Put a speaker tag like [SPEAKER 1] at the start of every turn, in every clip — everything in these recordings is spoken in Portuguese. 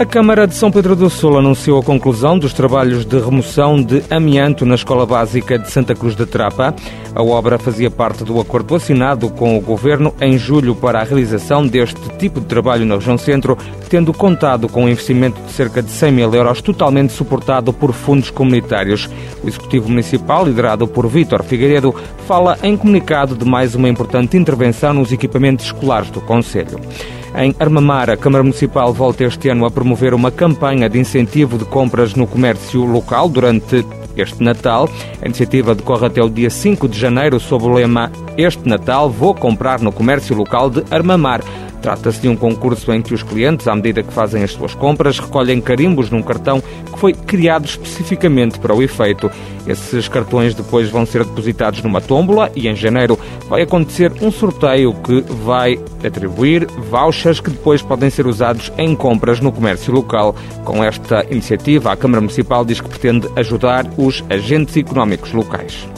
[SPEAKER 1] A Câmara de São Pedro do Sul anunciou a conclusão dos trabalhos de remoção de amianto na Escola Básica de Santa Cruz da Trapa. A obra fazia parte do acordo assinado com o Governo em julho para a realização deste tipo de trabalho na região centro, tendo contado com um investimento de cerca de 100 mil euros, totalmente suportado por fundos comunitários. O Executivo Municipal, liderado por Vítor Figueiredo, fala em comunicado de mais uma importante intervenção nos equipamentos escolares do Conselho. Em Armamar, a Câmara Municipal volta este ano a promover uma campanha de incentivo de compras no comércio local durante este Natal. A iniciativa decorre até o dia 5 de janeiro sob o lema Este Natal vou comprar no comércio local de Armamar. Trata-se de um concurso em que os clientes, à medida que fazem as suas compras, recolhem carimbos num cartão que foi criado especificamente para o efeito. Esses cartões depois vão ser depositados numa tómbola e em janeiro vai acontecer um sorteio que vai atribuir vouchers que depois podem ser usados em compras no comércio local. Com esta iniciativa, a Câmara Municipal diz que pretende ajudar os agentes económicos locais.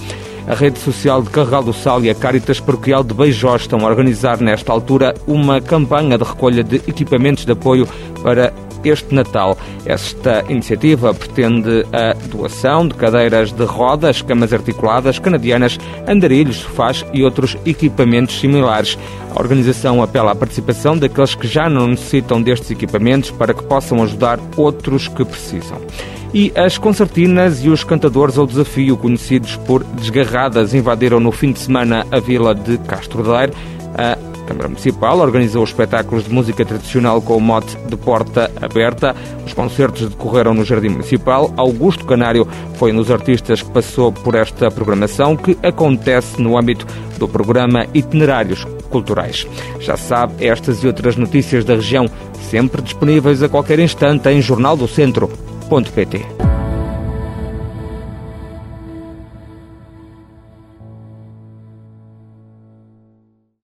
[SPEAKER 1] A rede social de Carregal do Sal e a Caritas Paroquial de Beijó estão a organizar nesta altura uma campanha de recolha de equipamentos de apoio para este Natal. Esta iniciativa pretende a doação de cadeiras de rodas, camas articuladas, canadianas, andarilhos, sofás e outros equipamentos similares. A organização apela à participação daqueles que já não necessitam destes equipamentos para que possam ajudar outros que precisam e as concertinas e os cantadores ao desafio, conhecidos por desgarradas, invadiram no fim de semana a vila de Castro Daire. A Câmara Municipal organizou espetáculos de música tradicional com o mote de porta aberta. Os concertos decorreram no Jardim Municipal. Augusto Canário foi um dos artistas que passou por esta programação, que acontece no âmbito do programa Itinerários Culturais. Já sabe, estas e outras notícias da região sempre disponíveis a qualquer instante em jornaldocentro.pt.